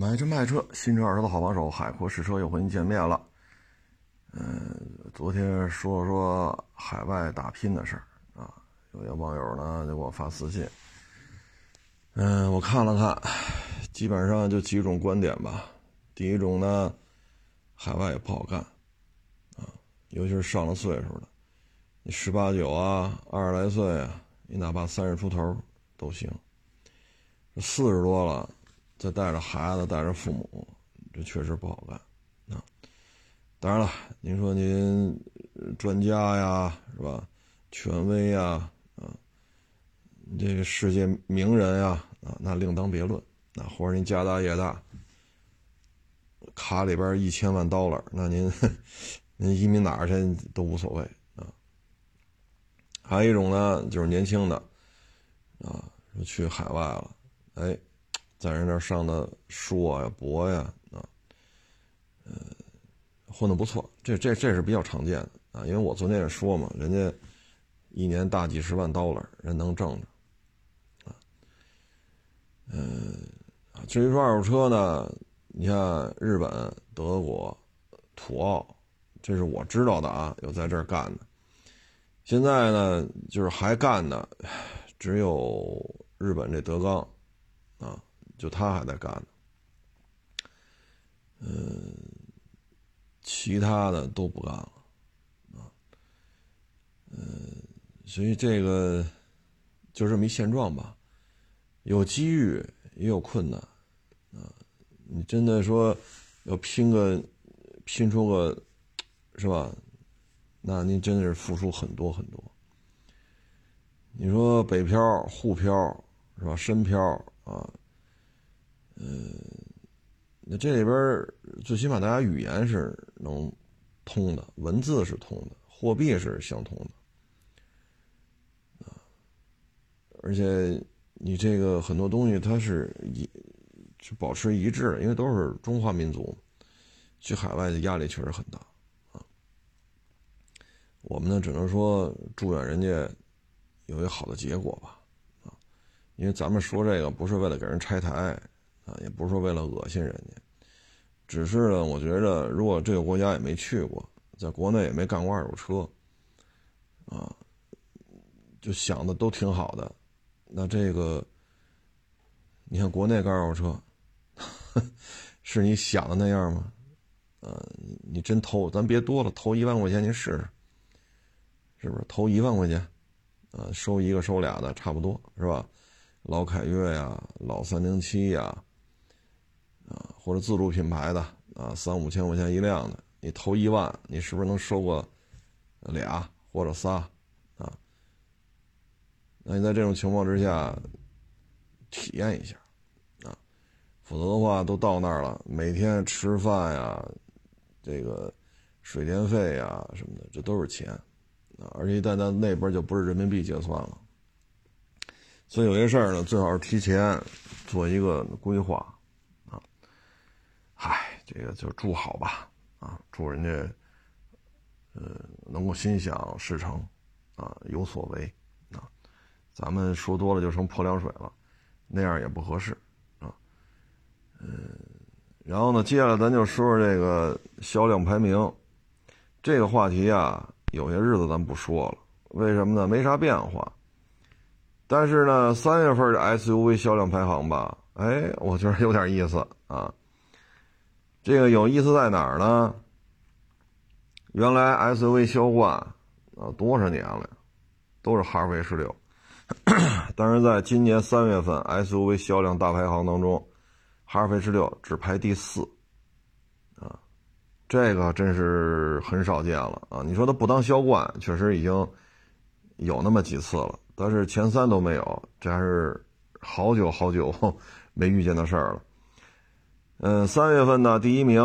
买车卖车，新车二手的好帮手，海阔试车又和您见面了。嗯，昨天说了说海外打拼的事儿啊，有些网友呢就给我发私信。嗯，我看了看，基本上就几种观点吧。第一种呢，海外也不好干啊，尤其是上了岁数的，你十八九啊，二十来岁，你哪怕三十出头都行。四十多了。再带着孩子，带着父母，这确实不好干啊！当然了，您说您专家呀，是吧？权威呀，啊，这个世界名人呀，啊，那另当别论。那或者您家大业大，卡里边一千万刀了，那您您移民哪儿去都无所谓啊。还有一种呢，就是年轻的啊，说去海外了，哎。在人那上的硕呀、博呀，啊，呃，混的不错，这这这是比较常见的啊。因为我昨天也说嘛，人家一年大几十万刀了，人能挣着，啊，嗯，至于说二手车呢，你看日本、德国、土澳，这是我知道的啊，有在这儿干的。现在呢，就是还干的，只有日本这德纲，啊。就他还在干呢，嗯，其他的都不干了，啊，嗯，所以这个就这么一现状吧，有机遇也有困难，啊，你真的说要拼个拼出个，是吧？那您真的是付出很多很多。你说北漂、沪漂是吧？深漂啊。嗯，那这里边最起码大家语言是能通的，文字是通的，货币是相通的，啊，而且你这个很多东西它是一就保持一致，因为都是中华民族，去海外的压力确实很大啊。我们呢只能说祝愿人家有一个好的结果吧，啊，因为咱们说这个不是为了给人拆台。啊，也不是说为了恶心人家，只是呢，我觉着如果这个国家也没去过，在国内也没干过二手车，啊，就想的都挺好的，那这个，你看国内干二手车，是你想的那样吗？呃，你真投，咱别多了，投一万块钱您试试，是不是？投一万块钱，啊，收一个收俩的差不多是吧？老凯越呀，老三零七呀。或者自主品牌的啊，三五千块钱一辆的，你投一万，你是不是能收个俩或者仨啊？那你在这种情况之下体验一下啊，否则的话都到那儿了，每天吃饭呀，这个水电费呀什么的，这都是钱啊，而且在那那边就不是人民币结算了，所以有些事儿呢，最好是提前做一个规划。嗨，这个就祝好吧，啊，祝人家，呃，能够心想事成，啊，有所为，啊，咱们说多了就成泼凉水了，那样也不合适，啊，嗯，然后呢，接下来咱就说说这个销量排名，这个话题啊，有些日子咱不说了，为什么呢？没啥变化，但是呢，三月份的 SUV 销量排行吧，哎，我觉得有点意思啊。这个有意思在哪儿呢？原来 SUV 销冠啊，多少年了，都是哈弗 H 六，但是在今年三月份 SUV 销量大排行当中，哈弗 H 六只排第四，啊，这个真是很少见了啊！你说它不当销冠，确实已经有那么几次了，但是前三都没有，这还是好久好久 没遇见的事儿了。嗯，三月份呢，第一名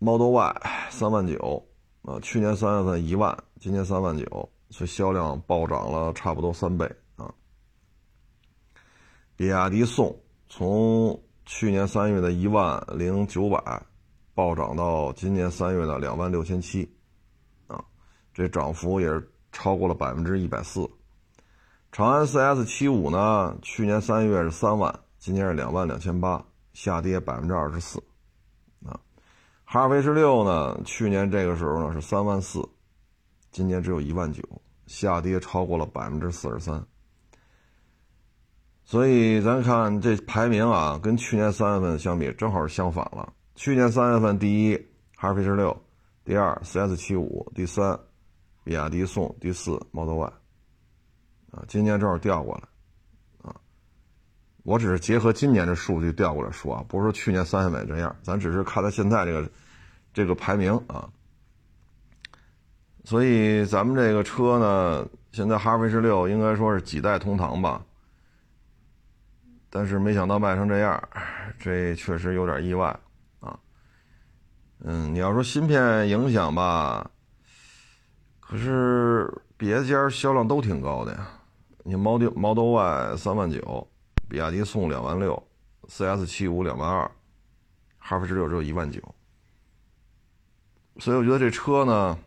，Model Y 三万九，啊，去年三月份一万，今年三万九，所以销量暴涨了差不多三倍啊。比亚迪宋从去年三月的一万零九百，暴涨到今年三月的两万六千七，啊，这涨幅也是超过了百分之一百四。长安 CS 七五呢，去年三月是三万，今年是两万两千八。下跌百分之二十四，啊，哈弗 H 六呢，去年这个时候呢是三万四，今年只有一万九，下跌超过了百分之四十三。所以咱看这排名啊，跟去年三月份相比，正好是相反了。去年三月份第一哈弗 H 六，第二 CS 七五，第三比亚迪宋，第四 Model Y，啊，今年正好调过来，我只是结合今年的数据调过来说啊，不是说去年三月份这样，咱只是看它现在这个这个排名啊。所以咱们这个车呢，现在哈弗 H 六应该说是几代同堂吧。但是没想到卖成这样，这确实有点意外啊。嗯，你要说芯片影响吧，可是别家销量都挺高的呀。你 Model Model Y 三万九，比亚迪宋两万六，CS 七五两万二，哈弗 H 六只有一万九。所以我觉得这车呢，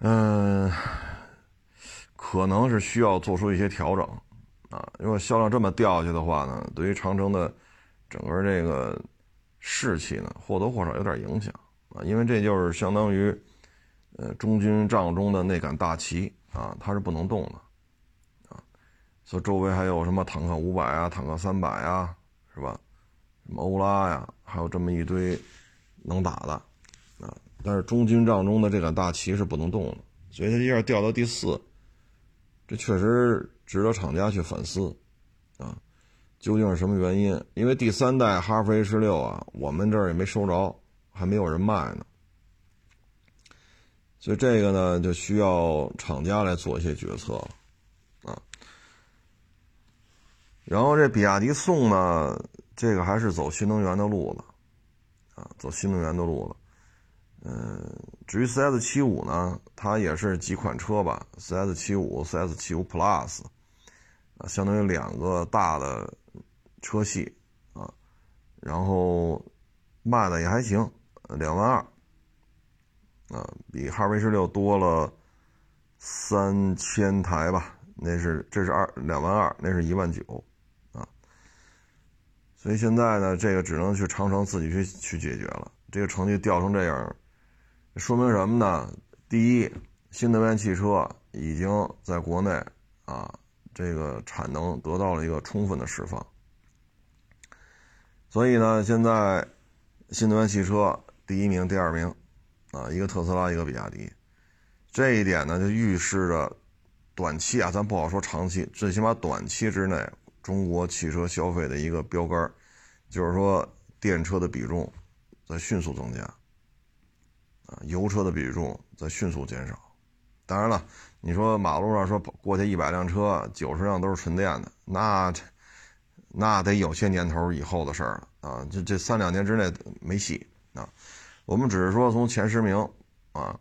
嗯，可能是需要做出一些调整。啊，如果销量这么掉下去的话呢，对于长城的整个这个士气呢，或多或少有点影响啊。因为这就是相当于，呃，中军帐中的那杆大旗啊，它是不能动的。所以周围还有什么坦克五百啊、坦克三百啊，是吧？什么欧拉呀，还有这么一堆能打的啊。但是中军帐中的这杆大旗是不能动的，所以它一下掉到第四，这确实。值得厂家去反思，啊，究竟是什么原因？因为第三代哈弗 H 六啊，我们这儿也没收着，还没有人卖呢，所以这个呢，就需要厂家来做一些决策了，啊。然后这比亚迪宋呢，这个还是走新能源的路子，啊，走新能源的路子。嗯，至于 CS 七五呢，它也是几款车吧，CS 七五、CS 七五 Plus。啊，相当于两个大的车系啊，然后卖的也还行，两万二啊，比哈弗 H 六多了三千台吧，那是这是二两万二，那是一万九，所以现在呢，这个只能去长城自己去去解决了。这个成绩掉成这样，说明什么呢？第一，新能源汽车已经在国内啊。这个产能得到了一个充分的释放，所以呢，现在新能源汽车第一名、第二名，啊，一个特斯拉，一个比亚迪，这一点呢，就预示着短期啊，咱不好说长期，最起码短期之内，中国汽车消费的一个标杆，就是说电车的比重在迅速增加，啊，油车的比重在迅速减少。当然了。你说马路上说过去一百辆车，九十辆都是纯电的，那那得有些年头以后的事儿了啊！这这三两年之内没戏啊！我们只是说从前十名啊，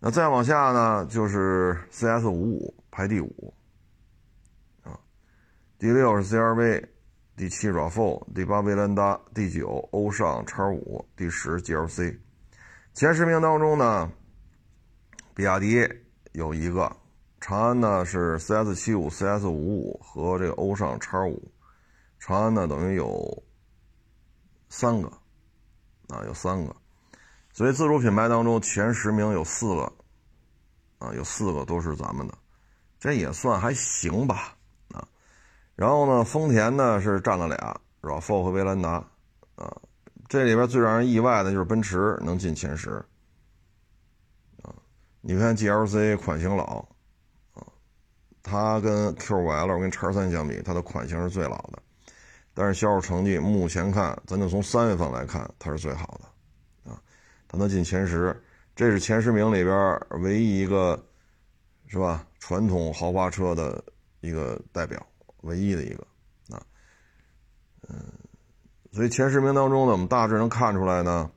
那再往下呢，就是 CS 五五排第五，第六是 CRV，第七 RAV4，第八威兰达，第九欧尚叉五，第十 GLC。前十名当中呢，比亚迪。有一个，长安呢是 CS 七五、CS 五五和这个欧尚叉五，长安呢等于有三个，啊有三个，所以自主品牌当中前十名有四个，啊有四个都是咱们的，这也算还行吧，然后呢丰田呢是占了俩，RAV4 和威兰达，啊，这里边最让人意外的就是奔驰能进前十。啊你看 GLC 款型老，啊，它跟 Q5L 跟叉三相比，它的款型是最老的，但是销售成绩目前看，咱就从三月份来看，它是最好的，啊，它能进前十，这是前十名里边唯一一个，是吧？传统豪华车的一个代表，唯一的一个，啊，嗯，所以前十名当中呢，我们大致能看出来呢，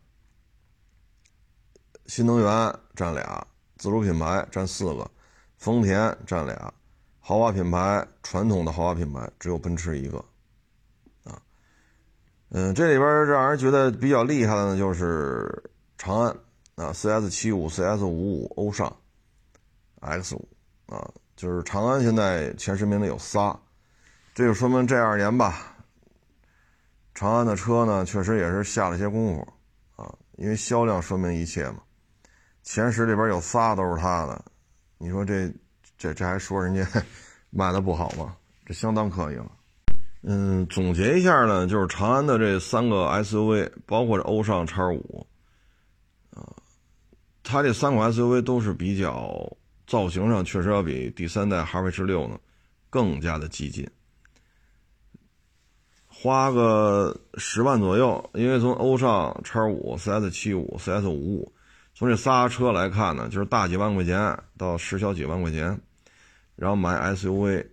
新能源占俩。自主品牌占四个，丰田占俩，豪华品牌传统的豪华品牌只有奔驰一个，啊，嗯，这里边让人觉得比较厉害的呢，就是长安啊，CS 七五、CS 五五、欧尚 X 五啊，就是长安现在前十名的有仨，这就说明这二年吧，长安的车呢，确实也是下了些功夫啊，因为销量说明一切嘛。前十里边有仨都是他的，你说这这这还说人家 卖的不好吗？这相当可以了。嗯，总结一下呢，就是长安的这三个 SUV，包括这欧尚、叉五，啊，它这三款 SUV 都是比较造型上确实要比第三代哈弗 H 六呢更加的激进。花个十万左右，因为从欧尚、叉五、CS 七五、CS 五五，从这仨车来看呢，就是大几万块钱到十小几万块钱，然后买 SUV，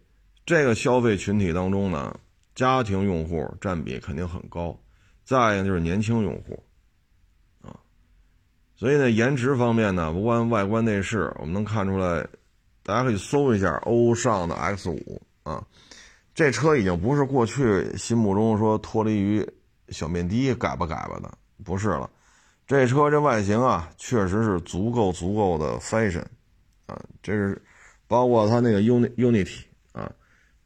这个消费群体当中呢。家庭用户占比肯定很高，再一个就是年轻用户，啊，所以呢，颜值方面呢，不管外观内饰，我们能看出来，大家可以搜一下欧尚的 X 五啊，这车已经不是过去心目中说脱离于小面的改吧改吧的，不是了，这车这外形啊，确实是足够足够的 fashion，啊，这是包括它那个 Uni Unity 啊，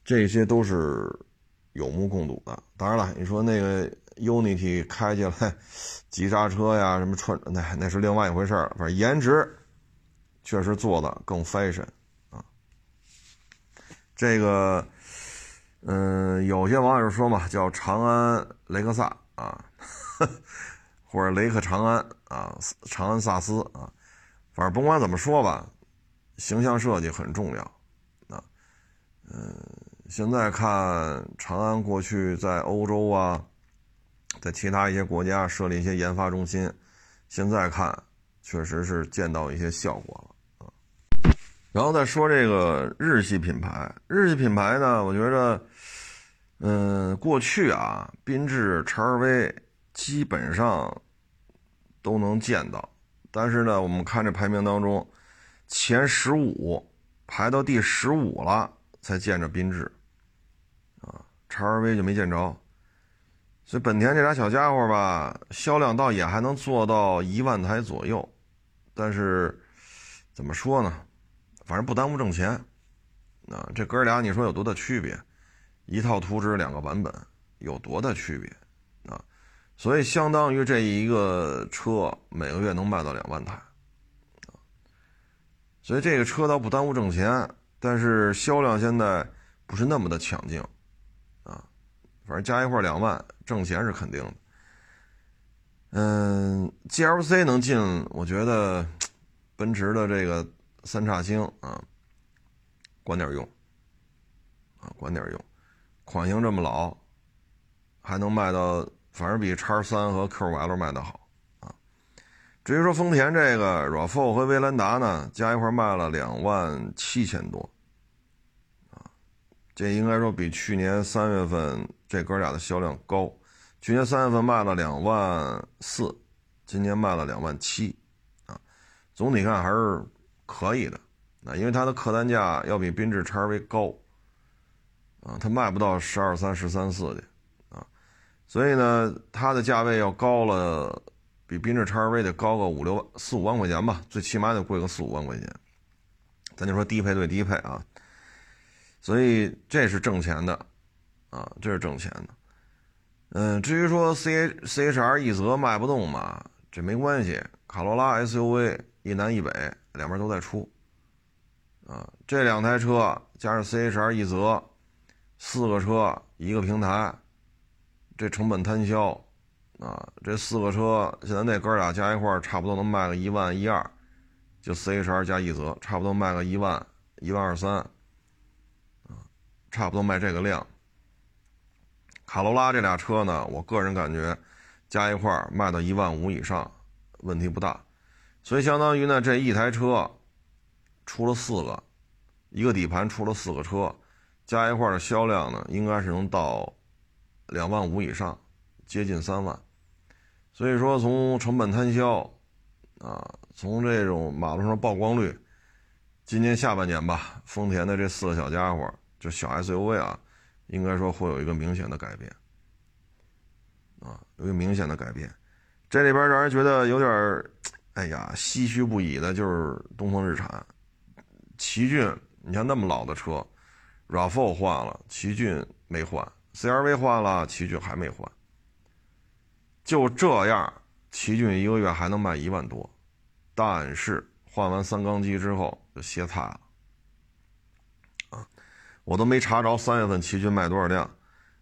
这些都是。有目共睹的，当然了，你说那个 Unity 开起来急刹车呀，什么穿那那是另外一回事儿。反正颜值确实做的更 fashion 啊。这个，嗯，有些网友说嘛，叫长安雷克萨啊，或者雷克长安啊，长安萨斯啊，反正甭管怎么说吧，形象设计很重要啊，嗯。现在看长安过去在欧洲啊，在其他一些国家设立一些研发中心，现在看确实是见到一些效果了啊。然后再说这个日系品牌，日系品牌呢，我觉得，嗯，过去啊，缤智、叉 V 基本上都能见到，但是呢，我们看这排名当中，前十五排到第十五了。才见着缤智，啊，叉 R V 就没见着，所以本田这俩小家伙吧，销量倒也还能做到一万台左右，但是怎么说呢，反正不耽误挣钱，啊，这哥俩你说有多大区别？一套图纸两个版本有多大区别？啊，所以相当于这一个车每个月能卖到两万台，啊，所以这个车倒不耽误挣钱。但是销量现在不是那么的强劲，啊，反正加一块两万，挣钱是肯定的。嗯，GLC 能进，我觉得 奔驰的这个三叉星啊，管点用，啊，管点用，款型这么老，还能卖到，反正比叉三和 Q5L 卖的好啊。至于说丰田这个 RAV4 和威兰达呢，加一块卖了两万七千多，啊，这应该说比去年三月份这哥俩的销量高。去年三月份卖了两万四，今年卖了两万七，啊，总体看还是可以的。啊，因为它的客单价要比缤智叉 V 高，啊，它卖不到十二三、十三四的，啊，所以呢，它的价位要高了。比缤智 XRV 得高个五六、四五万块钱吧，最起码得贵个四五万块钱。咱就说低配对低配啊，所以这是挣钱的啊，这是挣钱的。嗯，至于说 C H C H R 一泽卖不动嘛，这没关系，卡罗拉 SUV 一南一北两边都在出啊，这两台车加上 C H R 一泽，四个车一个平台，这成本摊销。啊，这四个车现在那哥俩加一块差不多能卖个一万一二，就 C H R 加一泽，差不多卖个一万一万二三，啊，差不多卖这个量。卡罗拉这俩车呢，我个人感觉加一块卖到一万五以上，问题不大。所以相当于呢，这一台车出了四个，一个底盘出了四个车，加一块的销量呢，应该是能到两万五以上。接近三万，所以说从成本摊销，啊，从这种马路上曝光率，今年下半年吧，丰田的这四个小家伙，就小 SUV 啊，应该说会有一个明显的改变，啊，有一个明显的改变。这里边让人觉得有点哎呀，唏嘘不已的，就是东风日产，奇骏，你像那么老的车，RAV4 换了，奇骏没换。CRV 换了，奇骏还没换，就这样，奇骏一个月还能卖一万多，但是换完三缸机之后就歇菜了。啊，我都没查着三月份奇骏卖多少辆，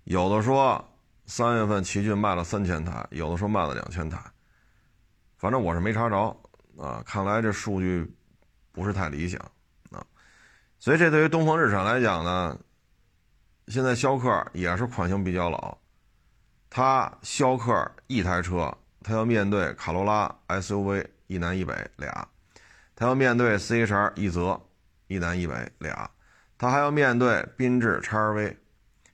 有的说三月份奇骏卖了三千台，有的说卖了两千台，反正我是没查着啊。看来这数据不是太理想，所以这对于东风日产来讲呢，现在逍客也是款型比较老。他逍客一台车，他要面对卡罗拉 SUV 一南一北俩，他要面对 CHR 一泽一南一北俩，他还要面对缤智 XRV，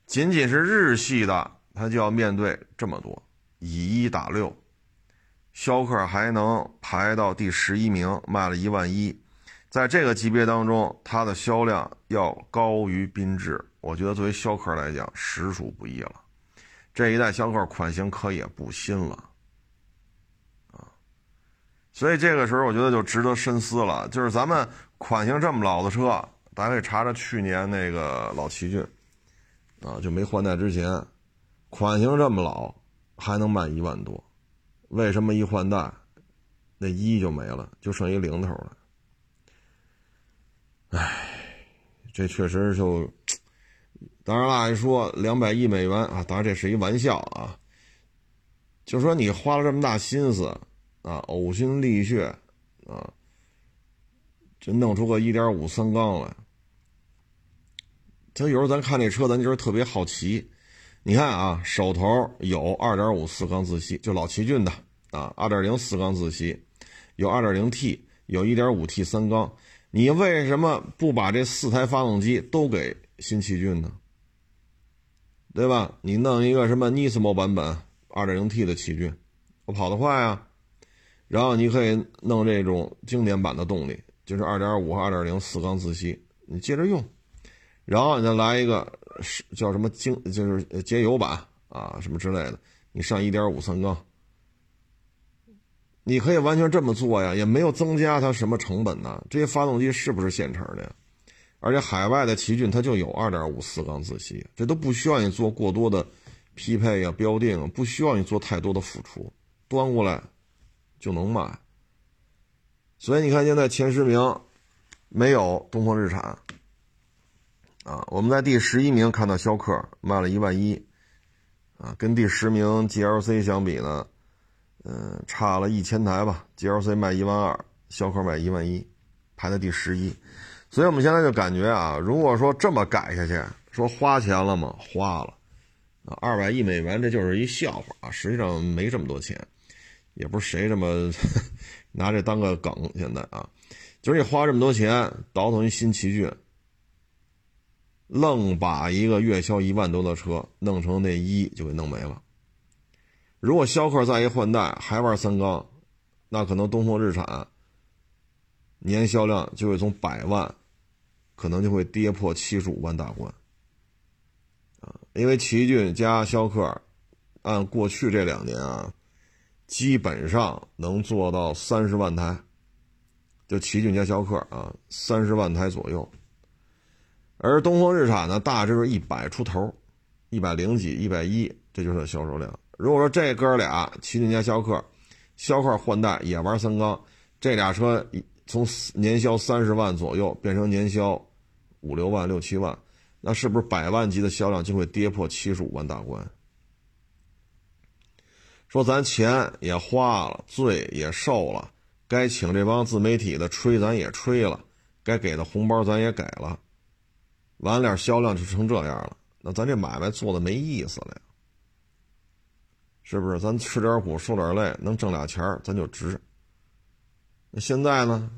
仅仅是日系的，他就要面对这么多，以一打六，逍客还能排到第十一名，卖了一万一，在这个级别当中，它的销量要高于缤智，我觉得作为逍客来讲，实属不易了。这一代逍客款型可也不新了，啊，所以这个时候我觉得就值得深思了。就是咱们款型这么老的车，大家可以查查去年那个老奇骏，啊，就没换代之前，款型这么老还能卖一万多，为什么一换代，那一就没了，就剩一零头了？唉，这确实就。当然了，一说两百亿美元啊，当然这是一玩笑啊。就说你花了这么大心思啊，呕心沥血啊，就弄出个一点五三缸来。他有时候咱看这车，咱就是特别好奇。你看啊，手头有二点五四缸自吸，就老奇骏的啊，二点零四缸自吸，有二点零 T，有一点五 T 三缸。你为什么不把这四台发动机都给新奇骏呢？对吧？你弄一个什么 Nismo 版本 2.0T 的奇骏，我跑得快啊。然后你可以弄这种经典版的动力，就是2.5和2.0四缸自吸，你接着用。然后你再来一个是叫什么经，就是节油版啊，什么之类的，你上1.5三缸，你可以完全这么做呀，也没有增加它什么成本呢。这些发动机是不是现成的呀？而且海外的奇骏它就有2.5四缸自吸，这都不需要你做过多的匹配呀、标定，不需要你做太多的付出，端过来就能卖。所以你看，现在前十名没有东风日产啊，我们在第十一名看到逍客卖了一万一啊，跟第十名 GLC 相比呢，嗯，差了一千台吧，GLC 卖一万二，逍客卖一万一，排在第十一。所以我们现在就感觉啊，如果说这么改下去，说花钱了吗？花了，啊，二百亿美元这就是一笑话啊！实际上没这么多钱，也不是谁这么 拿这当个梗。现在啊，就是你花这么多钱倒腾一新奇骏，愣把一个月销一万多的车弄成那一就给弄没了。如果逍客再一换代还玩三缸，那可能东风日产年销量就会从百万。可能就会跌破七十五万大关，啊，因为奇骏加逍客，按过去这两年啊，基本上能做到三十万台，就奇骏加逍客啊，三十万台左右。而东风日产呢，大致是一百出头，一百零几、一百一，这就是销售量。如果说这哥俩奇骏加逍客，逍客换代也玩三缸，这俩车从年销三十万左右变成年销。五六万、六七万，那是不是百万级的销量就会跌破七十五万大关？说咱钱也花了，罪也受了，该请这帮自媒体的吹咱也吹了，该给的红包咱也给了，完了销量就成这样了，那咱这买卖做的没意思了呀？是不是？咱吃点苦，受点累，能挣俩钱咱就值。那现在呢？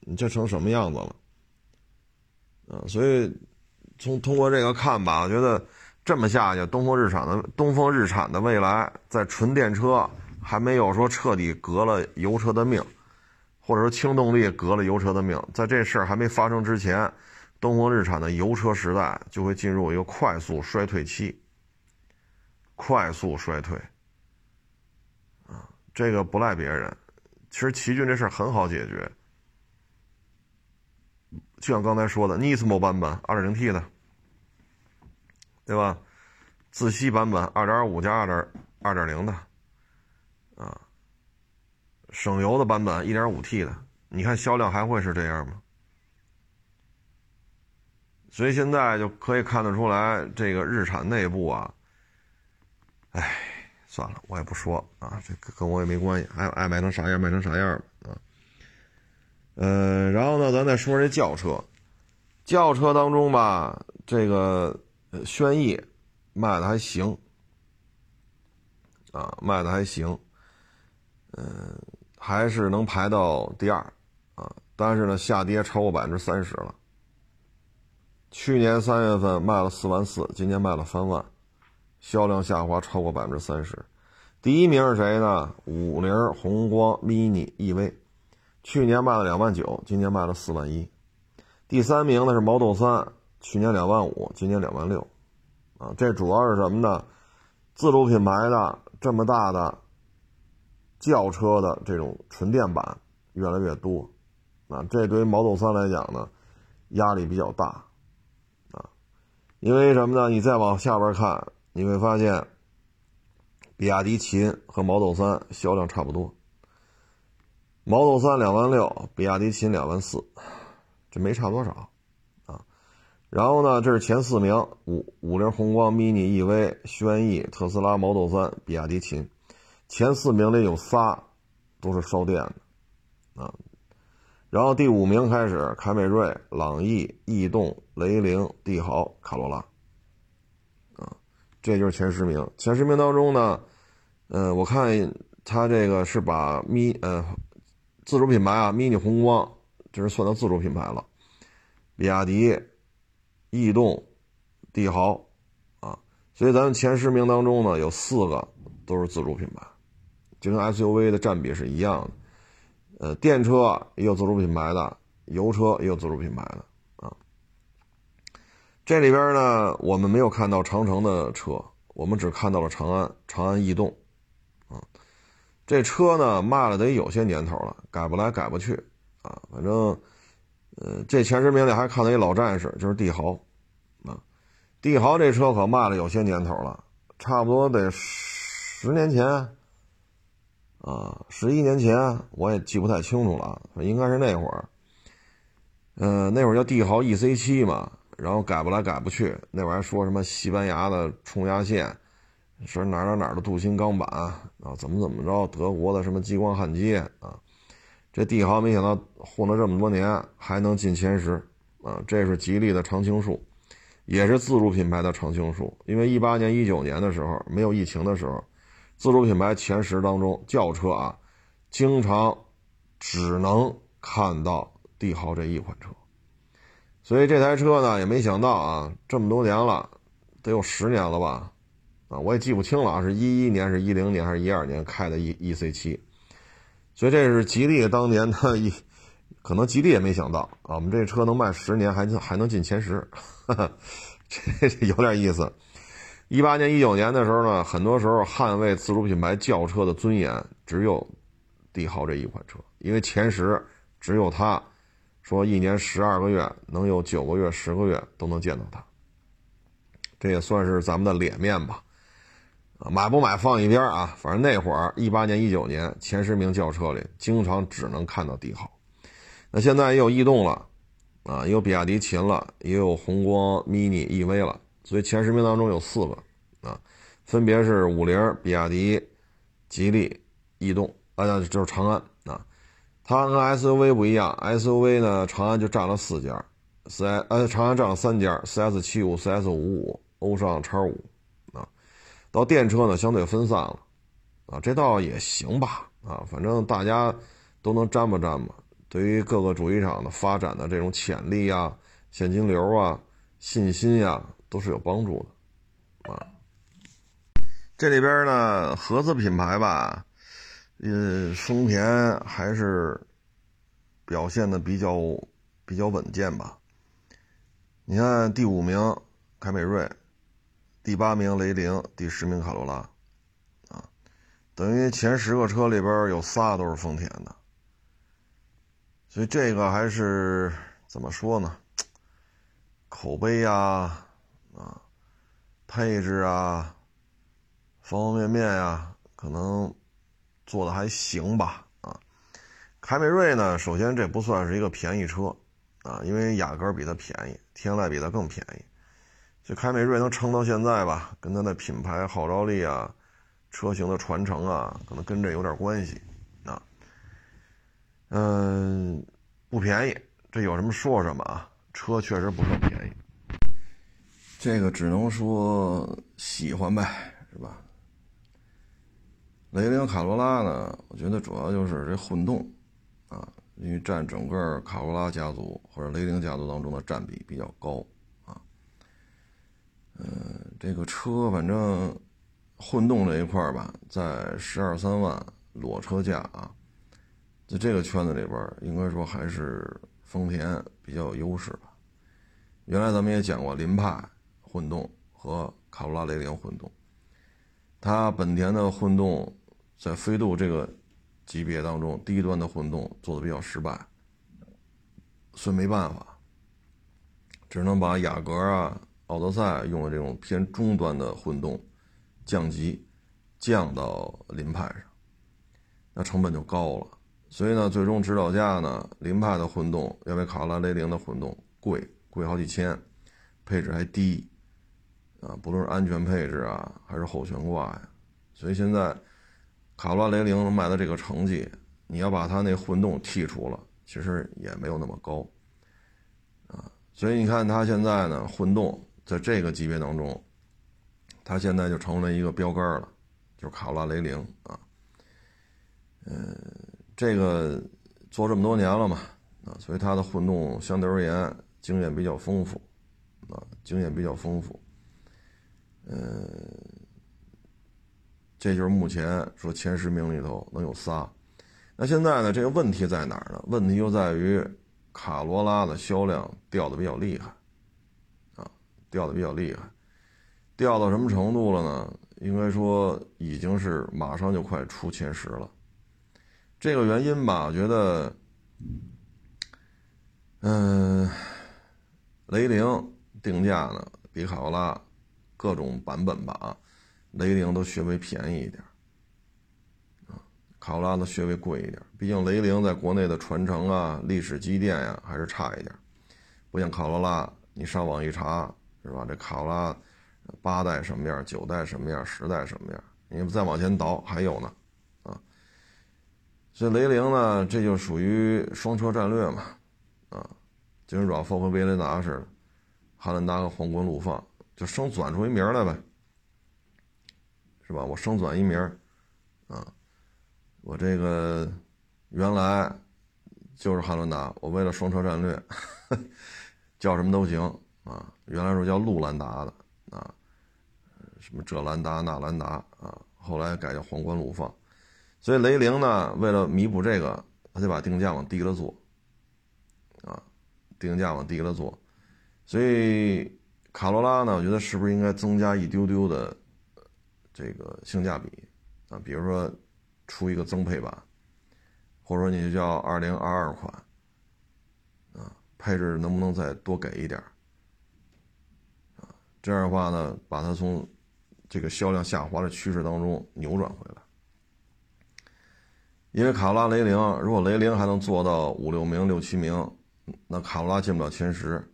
你这成什么样子了？嗯，所以从通过这个看吧，我觉得这么下去，东风日产的东风日产的未来在纯电车还没有说彻底革了油车的命，或者说轻动力革了油车的命，在这事儿还没发生之前，东风日产的油车时代就会进入一个快速衰退期，快速衰退。这个不赖别人，其实奇骏这事很好解决。就像刚才说的，Nismo 版本 2.0T 的，对吧？自吸版本2.5加2.2.0的，啊，省油的版本 1.5T 的，你看销量还会是这样吗？所以现在就可以看得出来，这个日产内部啊，哎，算了，我也不说啊，这跟我也没关系，爱爱卖成啥样卖成啥样吧啊。呃，然后呢，咱再说这轿车，轿车当中吧，这个轩逸卖的还行，啊，卖的还行，嗯，还是能排到第二，啊，但是呢，下跌超过百分之三十了。去年三月份卖了四万四，今年卖了三万，销量下滑超过百分之三十。第一名是谁呢？五菱宏光 mini EV，去年卖了两万九，今年卖了四万一。第三名呢是 Model 3，去年两万五，今年两万六。啊，这主要是什么呢？自主品牌的这么大的轿车的这种纯电版越来越多，啊，这对于 Model 3来讲呢，压力比较大。啊因为什么呢？你再往下边看，你会发现，比亚迪秦和 Model 3销量差不多。Model 3两万六，比亚迪秦两万四，这没差多少啊。然后呢，这是前四名：五五菱宏光 mini EV、轩逸、特斯拉 Model 3、比亚迪秦。前四名里有仨都是烧电的啊。然后第五名开始，凯美瑞、朗逸、逸动、雷凌、帝豪、卡罗拉，这就是前十名。前十名当中呢，呃，我看他这个是把咪呃自主品牌啊，mini 宏光，这是算到自主品牌了，比亚迪、逸动、帝豪，啊，所以咱们前十名当中呢，有四个都是自主品牌，就跟 SUV 的占比是一样的。呃，电车也有自主品牌的，油车也有自主品牌的。这里边呢，我们没有看到长城的车，我们只看到了长安、长安逸动，啊，这车呢卖了得有些年头了，改不来改不去啊。反正，呃，这前十名里还看到一老战士，就是帝豪，啊，帝豪这车可卖了有些年头了，差不多得十年前。啊，十一年前我也记不太清楚了，应该是那会儿。嗯，那会儿叫帝豪 EC 七嘛，然后改不来改不去，那会儿说什么西班牙的冲压线，说哪哪哪的镀锌钢板啊，怎么怎么着，德国的什么激光焊接啊，这帝豪没想到混了这么多年还能进前十啊，这是吉利的常青树，也是自主品牌的常青树，因为一八年、一九年的时候没有疫情的时候。自主品牌前十当中，轿车啊，经常只能看到帝豪这一款车，所以这台车呢，也没想到啊，这么多年了，得有十年了吧，啊，我也记不清了啊，是一一年、是一零年还是一二年开的 E E C 七，所以这是吉利当年的一，可能吉利也没想到啊，我们这车能卖十年，还还能进前十，这有点意思。一八年、一九年的时候呢，很多时候捍卫自主品牌轿车的尊严只有帝豪这一款车，因为前十只有它，说一年十二个月能有九个月、十个月都能见到它，这也算是咱们的脸面吧。啊，买不买放一边啊，反正那会儿一八年、一九年前十名轿车里经常只能看到帝豪，那现在也有逸动了，啊，也有比亚迪秦了，也有宏光 mini EV 了。所以前十名当中有四个啊，分别是五菱、比亚迪、吉利、逸动，啊，就是长安。它跟 SUV 不一样，SUV 呢，长安就占了四家，四 S 呃，长安占了三家，四 S 七五、四 S 五五、欧尚叉五啊。到电车呢，相对分散了啊，这倒也行吧啊，反正大家都能沾吧沾吧。对于各个主机厂的发展的这种潜力啊、现金流啊、信心呀。都是有帮助的，啊，这里边呢，合资品牌吧，呃，丰田还是表现的比较比较稳健吧。你看第五名凯美瑞，第八名雷凌，第十名卡罗拉，啊，等于前十个车里边有仨都是丰田的，所以这个还是怎么说呢？口碑呀。啊，配置啊，方方面面呀，可能做的还行吧，啊，凯美瑞呢，首先这不算是一个便宜车，啊，因为雅阁比它便宜，天籁比它更便宜，这凯美瑞能撑到现在吧，跟它的品牌号召力啊，车型的传承啊，可能跟这有点关系，啊，嗯，不便宜，这有什么说什么啊，车确实不算便宜。这个只能说喜欢呗，是吧？雷凌卡罗拉呢，我觉得主要就是这混动，啊，因为占整个卡罗拉家族或者雷凌家族当中的占比比较高，啊，嗯，这个车反正混动这一块吧，在十二三万裸车价啊，在这个圈子里边，应该说还是丰田比较有优势吧。原来咱们也讲过凌派。混动和卡罗拉雷凌混动，它本田的混动在飞度这个级别当中，低端的混动做的比较失败，所以没办法，只能把雅阁啊、奥德赛用的这种偏中端的混动降级，降到凌派上，那成本就高了。所以呢，最终指导价呢，凌派的混动要比卡罗拉雷凌的混动贵，贵好几千，配置还低。啊，不论是安全配置啊，还是后悬挂呀，所以现在卡罗拉雷凌能卖到这个成绩，你要把它那混动剔除了，其实也没有那么高啊。所以你看它现在呢，混动在这个级别当中，它现在就成了一个标杆了，就是卡罗拉雷凌啊。嗯，这个做这么多年了嘛，啊，所以它的混动相对而言经验比较丰富啊，经验比较丰富。嗯，这就是目前说前十名里头能有仨。那现在呢？这个问题在哪儿呢？问题就在于卡罗拉的销量掉的比较厉害，啊，掉的比较厉害，掉到什么程度了呢？应该说已经是马上就快出前十了。这个原因吧，我觉得，嗯，雷凌定价呢比卡罗拉。各种版本吧啊，雷凌都稍微便宜一点啊，卡罗拉的稍微贵一点。毕竟雷凌在国内的传承啊、历史积淀呀还是差一点，不像卡罗拉，你上网一查是吧？这卡罗拉八代什么样，九代什么样，十代什么样，你再往前倒还有呢啊。所以雷凌呢，这就属于双车战略嘛啊，就是软放和威雷达似的，汉兰达和皇冠陆放。就生钻出一名来呗，是吧？我生转一名啊，我这个原来就是汉兰达，我为了双车战略，叫什么都行啊。原来说叫路兰达的啊，什么这兰达那兰达啊，后来改叫皇冠陆放。所以雷凌呢，为了弥补这个，他就把定价往低了做啊，定价往低了做，所以。卡罗拉呢？我觉得是不是应该增加一丢丢的这个性价比啊？比如说出一个增配版，或者说你就叫二零二二款啊，配置能不能再多给一点啊？这样的话呢，把它从这个销量下滑的趋势当中扭转回来。因为卡罗拉雷凌，如果雷凌还能做到五六名、六七名，那卡罗拉进不了前十。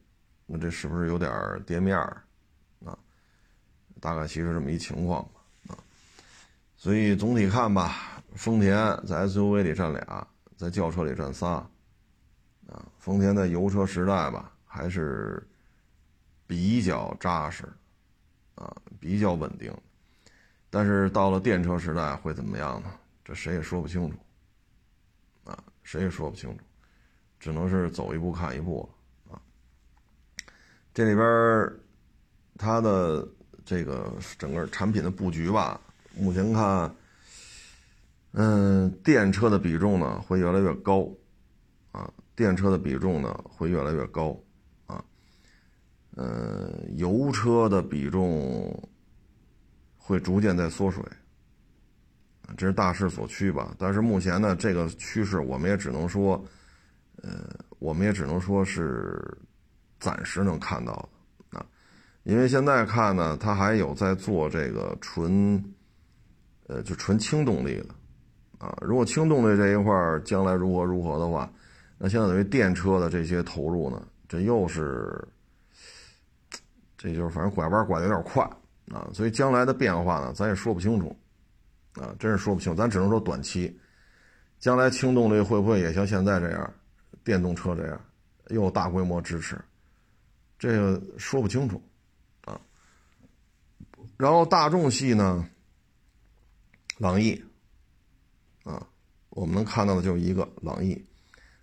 那这是不是有点跌面儿啊？大概其实这么一情况。所以总体看吧，丰田在 SUV 里占俩，在轿车里占仨啊。丰田在油车时代吧，还是比较扎实啊，比较稳定。但是到了电车时代会怎么样呢？这谁也说不清楚啊，谁也说不清楚，只能是走一步看一步了。这里边它的这个整个产品的布局吧，目前看，嗯，电车的比重呢会越来越高，啊，电车的比重呢会越来越高，啊，呃，油车的比重会逐渐在缩水，这是大势所趋吧？但是目前呢，这个趋势我们也只能说，呃，我们也只能说是。暂时能看到的啊，因为现在看呢，它还有在做这个纯，呃，就纯轻动力的啊。如果轻动力这一块将来如何如何的话，那现在等于电车的这些投入呢，这又是，这就是反正拐弯拐的有点快啊。所以将来的变化呢，咱也说不清楚啊，真是说不清，咱只能说短期。将来轻动力会不会也像现在这样，电动车这样，又大规模支持？这个说不清楚，啊。然后大众系呢，朗逸，啊，我们能看到的就一个朗逸，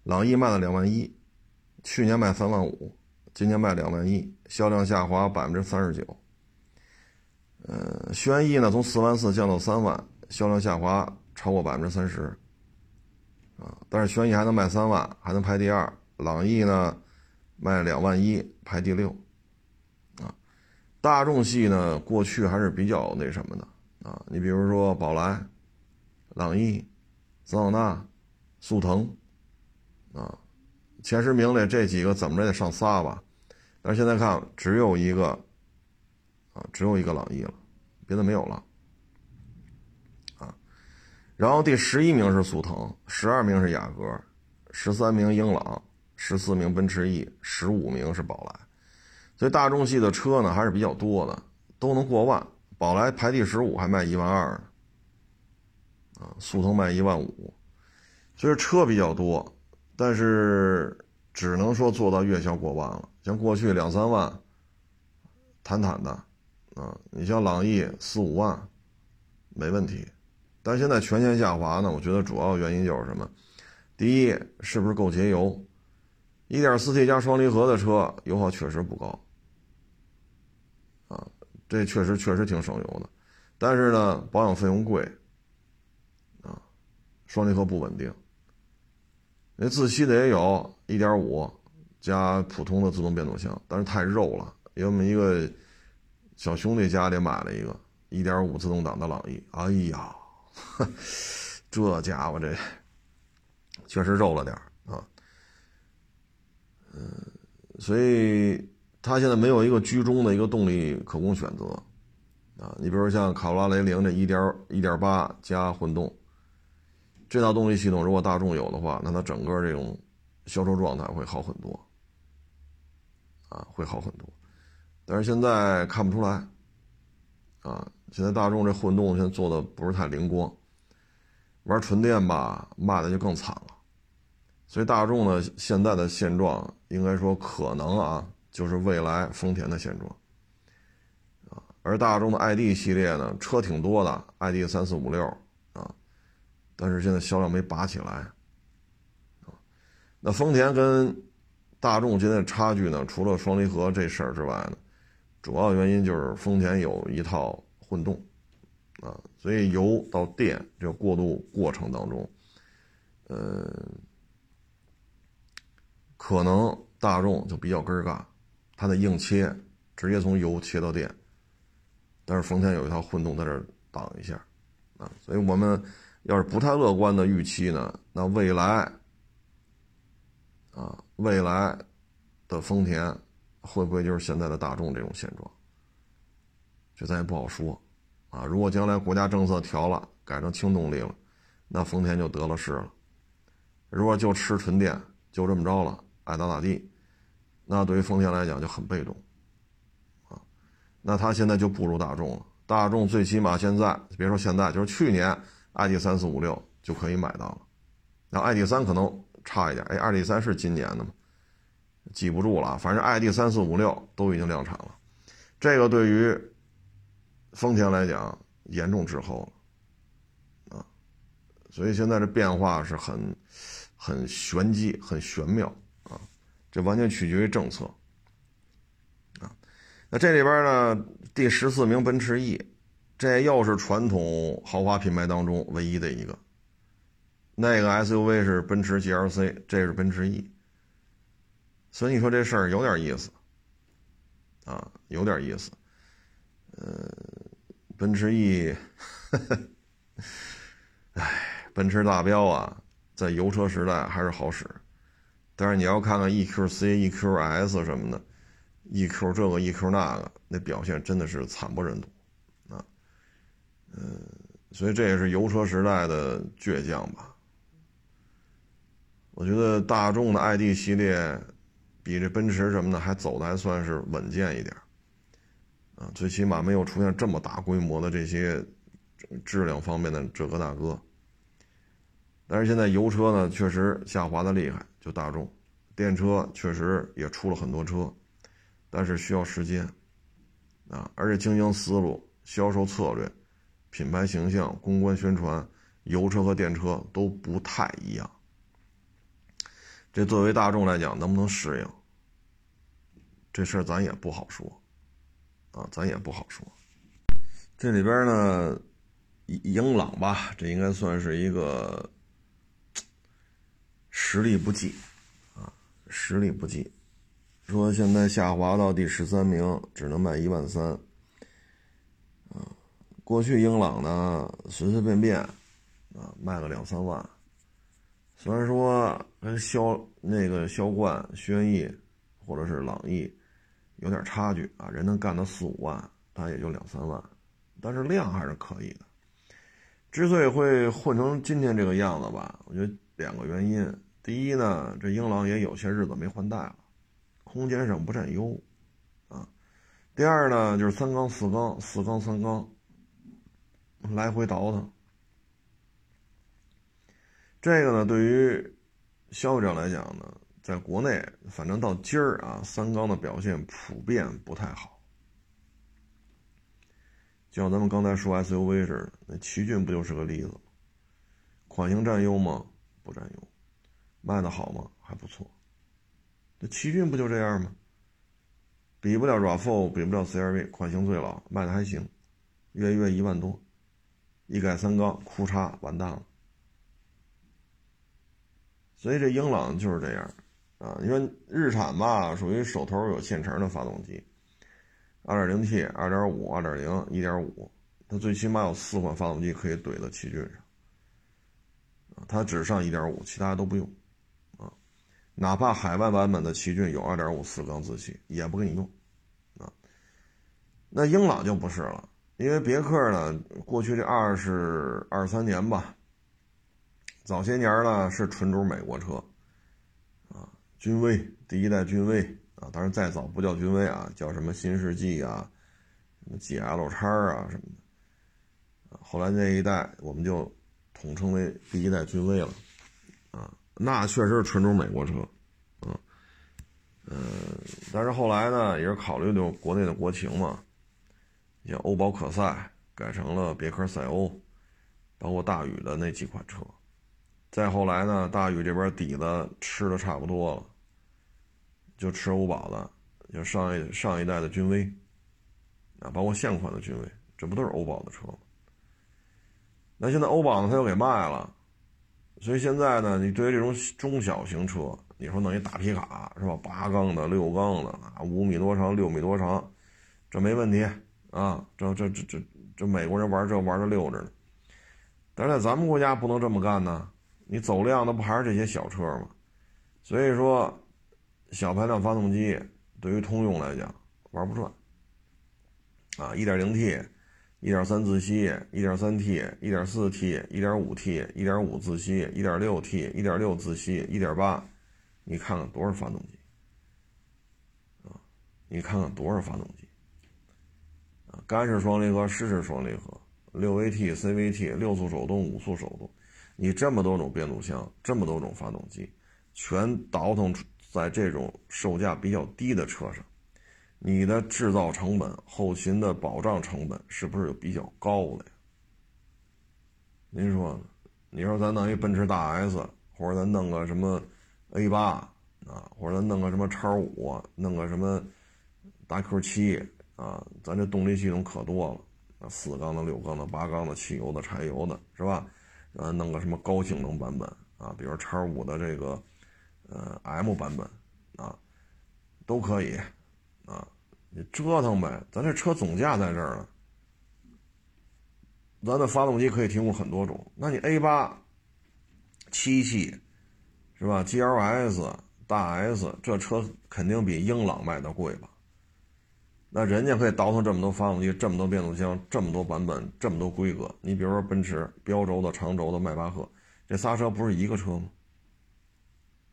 朗逸卖了两万一，去年卖三万五，今年卖两万一，销量下滑百分之三十九。呃，轩逸呢，从四万四降到三万，销量下滑超过百分之三十。啊，但是轩逸还能卖三万，还能排第二。朗逸呢，卖两万一，排第六。啊，大众系呢，过去还是比较那什么的啊。你比如说宝来、朗逸、桑塔纳、速腾，啊，前十名里这几个怎么着也得上仨吧？但是现在看，只有一个，啊，只有一个朗逸了，别的没有了。啊然后第十一名是速腾，十二名是雅阁，十三名英朗，十四名奔驰 E，十五名是宝来。所以大众系的车呢还是比较多的，都能过万。宝来排第十五，还卖一万二。啊，速腾卖一万五，所以车比较多，但是只能说做到月销过万了。像过去两三万，坦坦的，啊，你像朗逸四五万，没问题。但现在全线下滑呢，我觉得主要原因就是什么？第一，是不是够节油？1.4T 加双离合的车油耗确实不高，这确实确实挺省油的。但是呢，保养费用贵，啊，双离合不稳定。那自吸的也有1.5加普通的自动变速箱，但是太肉了。因为我们一个小兄弟家里买了一个1.5自动挡的朗逸，哎呀！这家伙这确实肉了点啊，嗯，所以它现在没有一个居中的一个动力可供选择啊。你比如像卡罗拉雷凌这一点一点八加混动，这套动力系统如果大众有的话，那它整个这种销售状态会好很多啊，会好很多。但是现在看不出来啊。现在大众这混动现在做的不是太灵光，玩纯电吧卖的就更惨了，所以大众呢现在的现状应该说可能啊就是未来丰田的现状，啊，而大众的 ID 系列呢车挺多的，ID 三四五六啊，但是现在销量没拔起来，啊，那丰田跟大众现在差距呢，除了双离合这事儿之外呢，主要原因就是丰田有一套。混动，啊，所以油到电这过渡过程当中，呃，可能大众就比较根儿嘎，它的硬切直接从油切到电，但是丰田有一套混动在这挡一下，啊，所以我们要是不太乐观的预期呢，那未来，啊，未来的丰田会不会就是现在的大众这种现状？这咱也不好说。啊，如果将来国家政策调了，改成轻动力了，那丰田就得了势了。如果就吃纯电，就这么着了，爱咋咋地，那对于丰田来讲就很被动。啊，那他现在就不如大众了。大众最起码现在，别说现在，就是去年，ID 三四五六就可以买到了。然后 ID 三可能差一点，哎，ID 三是今年的吗？记不住了，反正 ID 三四五六都已经量产了。这个对于。丰田来讲严重滞后了，啊，所以现在这变化是很很玄机、很玄妙，这完全取决于政策，啊，那这里边呢，第十四名奔驰 E，这又是传统豪华品牌当中唯一的一个，那个 SUV 是奔驰 GLC，这是奔驰 E，所以你说这事儿有点意思，啊，有点意思。呃，奔驰 E，哎，奔驰大标啊，在油车时代还是好使，但是你要看看 EQC、EQS 什么的，EQ 这个 EQ 那个，那表现真的是惨不忍睹啊。嗯，所以这也是油车时代的倔强吧。我觉得大众的 ID 系列比这奔驰什么的还走的还算是稳健一点，啊，最起码没有出现这么大规模的这些质量方面的这个那个。但是现在油车呢，确实下滑的厉害，就大众，电车确实也出了很多车，但是需要时间，啊，而且经营思路、销售策略。品牌形象、公关宣传，油车和电车都不太一样。这作为大众来讲，能不能适应？这事儿咱也不好说，啊，咱也不好说。这里边呢，英朗吧，这应该算是一个实力不济，啊，实力不济。说现在下滑到第十三名，只能卖一万三。啊过去英朗呢，随随便便啊卖个两三万，虽然说跟销那个销冠、轩逸或者是朗逸有点差距啊，人能干到四五万，它也就两三万，但是量还是可以的。之所以会混成今天这个样子吧，我觉得两个原因：第一呢，这英朗也有些日子没换代了，空间上不占优啊；第二呢，就是三缸、四缸、四缸、三缸。来回倒腾，这个呢，对于消费者来讲呢，在国内，反正到今儿啊，三缸的表现普遍不太好。就像咱们刚才说 SUV 似的，那奇骏不就是个例子吗？款型占优吗？不占优，卖的好吗？还不错。那奇骏不就这样吗？比不了 RAV4，比不了 CRV，款型最老，卖的还行，月月一万多。一改三缸，库嚓，完蛋了。所以这英朗就是这样，啊，你说日产吧，属于手头有现成的发动机，2.0T、2.5、2.0、1.5，它最起码有四款发动机可以怼到奇骏上，它只上1.5，其他都不用，哪怕海外版本的奇骏有2.5四缸自吸，也不给你用，啊，那英朗就不是了。因为别克呢，过去这二十二三年吧，早些年呢是纯种美国车，啊，君威第一代君威啊，当然再早不叫君威啊，叫什么新世纪啊，什么 GL 叉啊什么的，后来那一代我们就统称为第一代君威了，啊，那确实是纯种美国车，啊，嗯，但是后来呢，也是考虑就国内的国情嘛。像欧宝可赛改成了别克赛欧，包括大宇的那几款车，再后来呢，大宇这边底子吃的差不多了，就吃欧宝的，就上一上一代的君威，啊，包括现款的君威，这不都是欧宝的车吗？那现在欧宝呢，他又给卖了，所以现在呢，你对于这种中小型车，你说弄一大皮卡是吧？八缸的、六缸的啊，五米多长、六米多长，这没问题。啊，这这这这这美国人玩这玩的溜着呢，但是在咱们国家不能这么干呢。你走量的不还是这些小车吗？所以说，小排量发动机对于通用来讲玩不转。啊，1.0T、1.3自吸、1.3T、1.4T、1.5T、1.5自吸、1.6T、1.6自吸、1.8，你看看多少发动机？啊，你看看多少发动机？干式双离合、湿式双离合、六 AT、CVT、六速手动、五速手动，你这么多种变速箱，这么多种发动机，全倒腾出在这种售价比较低的车上，你的制造成本、后勤的保障成本是不是有比较高的呀？您说，你说咱弄一奔驰大 S，或者咱弄个什么 A 八啊，或者咱弄个什么叉五，弄个什么大 Q 七。啊，咱这动力系统可多了，啊，四缸的、六缸的、八缸的、汽油的、柴油的，是吧？呃，弄个什么高性能版本啊，比如叉五的这个，呃，M 版本，啊，都可以，啊，你折腾呗。咱这车总价在这儿了，咱的发动机可以提供很多种。那你 A 八、七系，是吧？GLS、大 S 这车肯定比英朗卖的贵吧？那人家可以倒腾这么多发动机，这么多变速箱，这么多版本，这么多规格。你比如说奔驰标轴的、长轴的、迈巴赫，这仨车不是一个车吗？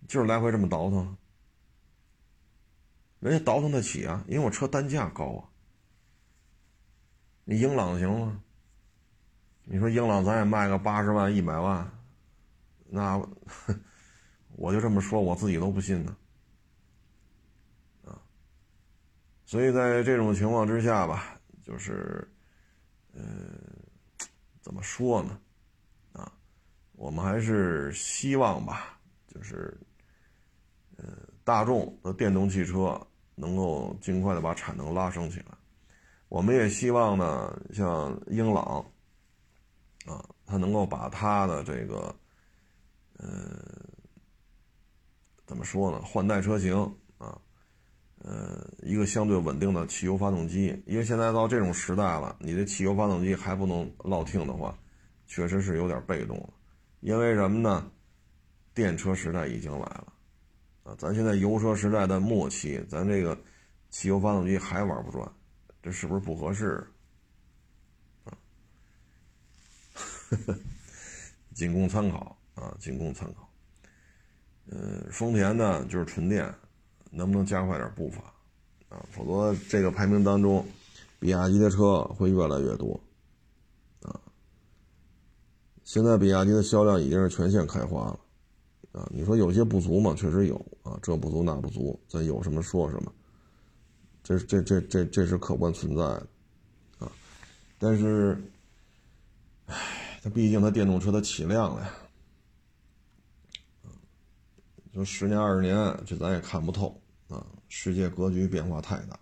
就是来回这么倒腾，人家倒腾得起啊，因为我车单价高啊。你英朗行吗？你说英朗咱也卖个八十万、一百万，那 我就这么说，我自己都不信呢。啊，所以在这种情况之下吧，就是，呃，怎么说呢？啊，我们还是希望吧，就是。呃，大众的电动汽车能够尽快的把产能拉升起来。我们也希望呢，像英朗啊，它能够把它的这个，呃，怎么说呢？换代车型啊，呃，一个相对稳定的汽油发动机。因为现在到这种时代了，你的汽油发动机还不能落听的话，确实是有点被动了。因为什么呢？电车时代已经来了。啊，咱现在油车时代的末期，咱这个汽油发动机还玩不转，这是不是不合适？啊，仅供参考啊，仅供参考。嗯，丰田呢就是纯电，能不能加快点步伐啊？否则这个排名当中，比亚迪的车会越来越多啊。现在比亚迪的销量已经是全线开花了。啊，你说有些不足嘛？确实有啊，这不足那不足，咱有什么说什么，这这这这这是客观存在的啊。但是，唉，它毕竟它电动车的起量了呀，就十年二十年，这咱也看不透啊。世界格局变化太大，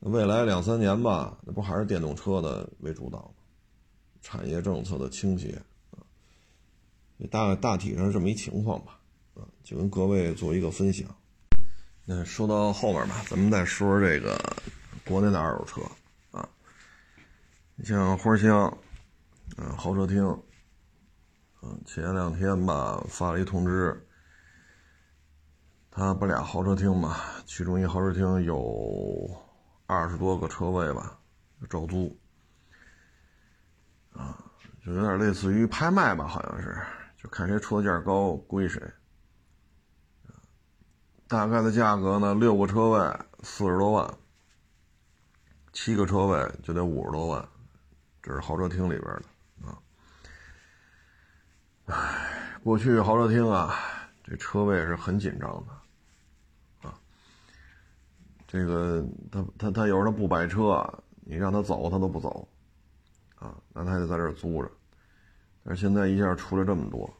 未来两三年吧，那不还是电动车的为主导吗？产业政策的倾斜。大大体上是这么一情况吧，啊，就跟各位做一个分享。那说到后面吧，咱们再说说这个国内的二手车啊。你像花乡，嗯，豪车厅，嗯，前两天吧发了一通知，他不俩豪车厅嘛，其中一豪车厅有二十多个车位吧，招租，啊，就有点类似于拍卖吧，好像是。看谁出的价高归谁，大概的价格呢？六个车位四十多万，七个车位就得五十多万，这是豪车厅里边的啊。唉，过去豪车厅啊，这车位是很紧张的啊。这个他他他有时候他不摆车，你让他走他都不走啊，那他得在这儿租着。而现在一下出来这么多，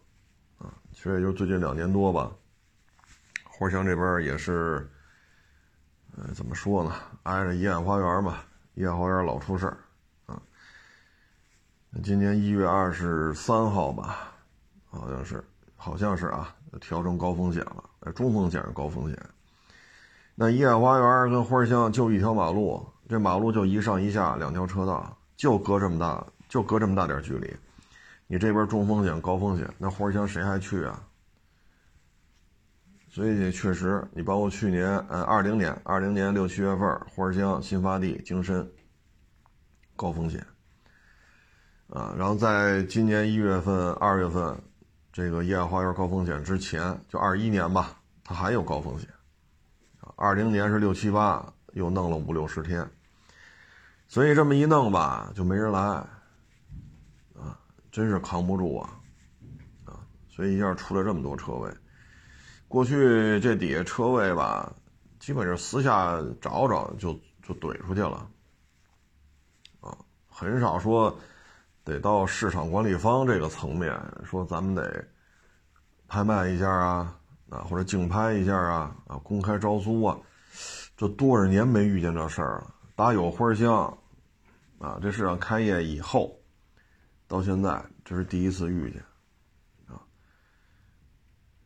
啊，其实也就最近两年多吧。花乡这边也是，呃，怎么说呢？挨着怡安花园嘛，怡安花园老出事儿，啊。今年一月二十三号吧，好像是，好像是啊，调成高风险了，呃，中风险是高风险。那怡安花园跟花乡就一条马路，这马路就一上一下两条车道，就隔这么大，就隔这么大点距离。你这边中风险、高风险，那花乡谁还去啊？所以确实，你包括去年，呃，二零年，二零年六七月份，花乡新发地京深，高风险，啊，然后在今年一月份、二月份，这个颐安花园高风险之前，就二一年吧，它还有高风险，二零年是六七八，又弄了五六十天，所以这么一弄吧，就没人来。真是扛不住啊，啊！所以一下出来这么多车位。过去这底下车位吧，基本上私下找找就就怼出去了，啊，很少说得到市场管理方这个层面说咱们得拍卖一下啊，啊或者竞拍一下啊，啊公开招租啊，这多少年没遇见这事儿了。打有花香，啊，这市场开业以后。到现在这是第一次遇见，啊，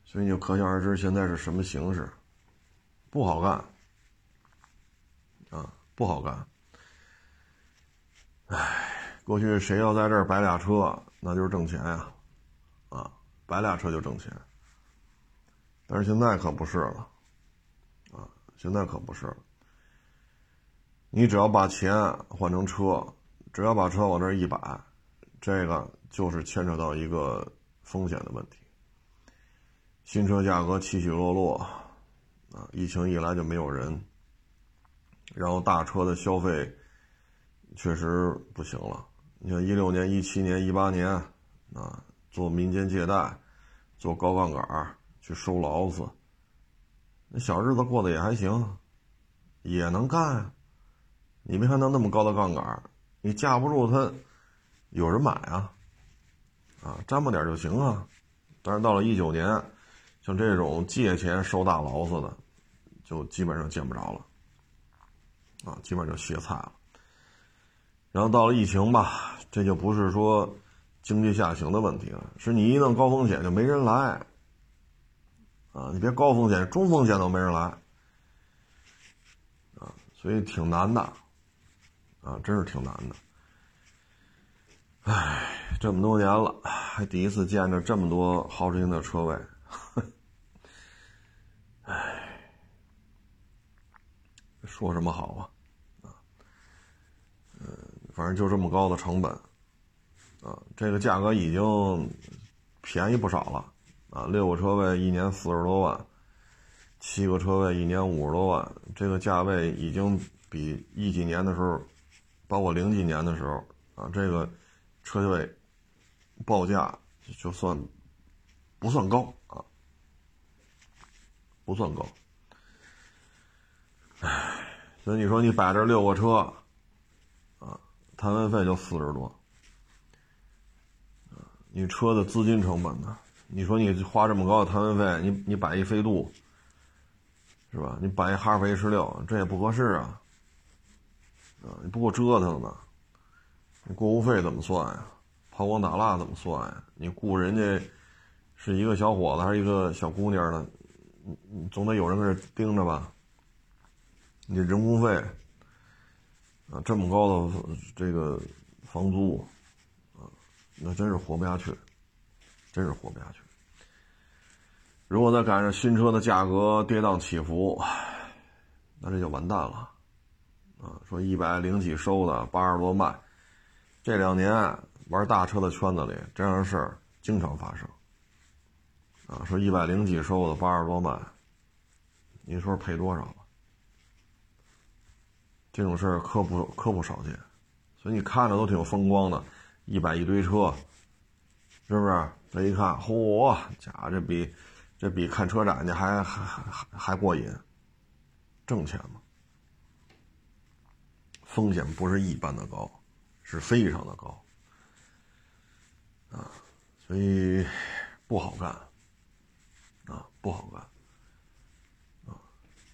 所以你就可想而知现在是什么形势，不好干，啊，不好干。唉，过去谁要在这儿摆俩车，那就是挣钱呀，啊，摆俩车就挣钱。但是现在可不是了，啊，现在可不是了。你只要把钱换成车，只要把车往这一摆，这个就是牵扯到一个风险的问题。新车价格起起落落，啊，疫情一来就没有人，然后大车的消费确实不行了。你像一六年、一七年、一八年，啊，做民间借贷，做高杠杆去收劳子，那小日子过得也还行，也能干。你没看到那么高的杠杆，你架不住他，有人买啊，啊，沾吧点就行啊。但是到了一九年。像这种借钱收大劳斯的，就基本上见不着了，啊，基本上就歇菜了。然后到了疫情吧，这就不是说经济下行的问题了，是你一弄高风险就没人来，啊，你别高风险，中风险都没人来，啊，所以挺难的，啊，真是挺难的。唉，这么多年了，还第一次见着这么多豪车型的车位。唉，说什么好啊？啊，嗯，反正就这么高的成本，啊，这个价格已经便宜不少了，啊，六个车位一年四十多万，七个车位一年五十多万，这个价位已经比一几年的时候，包括零几年的时候，啊，这个车位报价就算不算高啊。不算高，唉，所以你说你摆这六个车，啊，摊位费就四十多，你车的资金成本呢？你说你花这么高的摊位费，你你摆一飞度，是吧？你摆一哈弗 H 六，这也不合适啊，啊，你不够折腾呢，你过户费怎么算呀？抛光打蜡怎么算呀？你雇人家是一个小伙子还是一个小姑娘呢？你总得有人在这盯着吧？你人工费啊，这么高的这个房租啊，那真是活不下去，真是活不下去。如果再赶上新车的价格跌宕起伏，那这就完蛋了啊！说一百零几收的，八十多卖，这两年玩大车的圈子里，这样的事儿经常发生。啊，说一百零几收的八十多万，你说赔多少吧？这种事儿可不可不少见，所以你看着都挺风光的，一百一堆车，是不是？这一看，嚯，家这比这比看车展去还还还还过瘾，挣钱吗？风险不是一般的高，是非常的高，啊，所以不好干。啊，不好干，啊，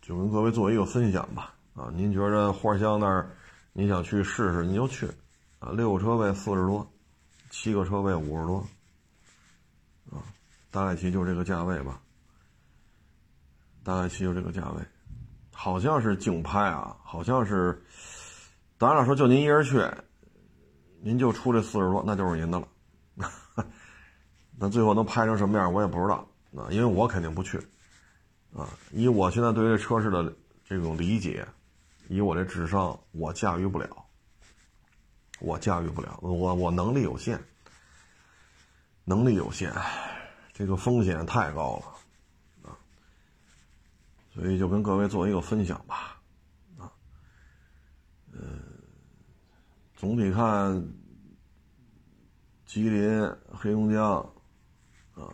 就跟各位做一个分享吧。啊，您觉得花乡那儿，你想去试试，你就去。啊，六个车位四十多，七个车位五十多，啊，大概其就这个价位吧。大概其就这个价位，好像是竞拍啊，好像是，当然了，说就您一人去，您就出这四十多，那就是您的了。那最后能拍成什么样，我也不知道。啊，因为我肯定不去，啊，以我现在对这车市的这种理解，以我这智商，我驾驭不了，我驾驭不了，我我能力有限，能力有限，这个风险太高了，啊，所以就跟各位做一个分享吧，啊，呃，总体看，吉林、黑龙江，啊。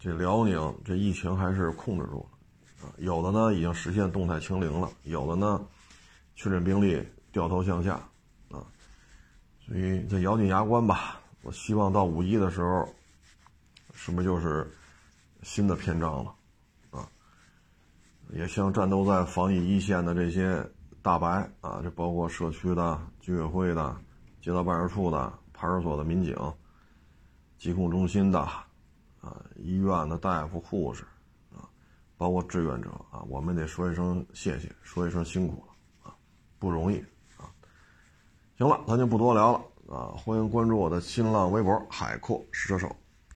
这辽宁这疫情还是控制住了，啊，有的呢已经实现动态清零了，有的呢确诊病例掉头向下，啊，所以再咬紧牙关吧。我希望到五一的时候，是不是就是新的篇章了，啊，也向战斗在防疫一线的这些大白啊，这包括社区的、居委会的、街道办事处的、派出所的民警、疾控中心的。啊，医院的大夫、护士，啊，包括志愿者啊，我们得说一声谢谢，说一声辛苦了，啊，不容易啊。行了，咱就不多聊了啊，欢迎关注我的新浪微博“海阔试车手”。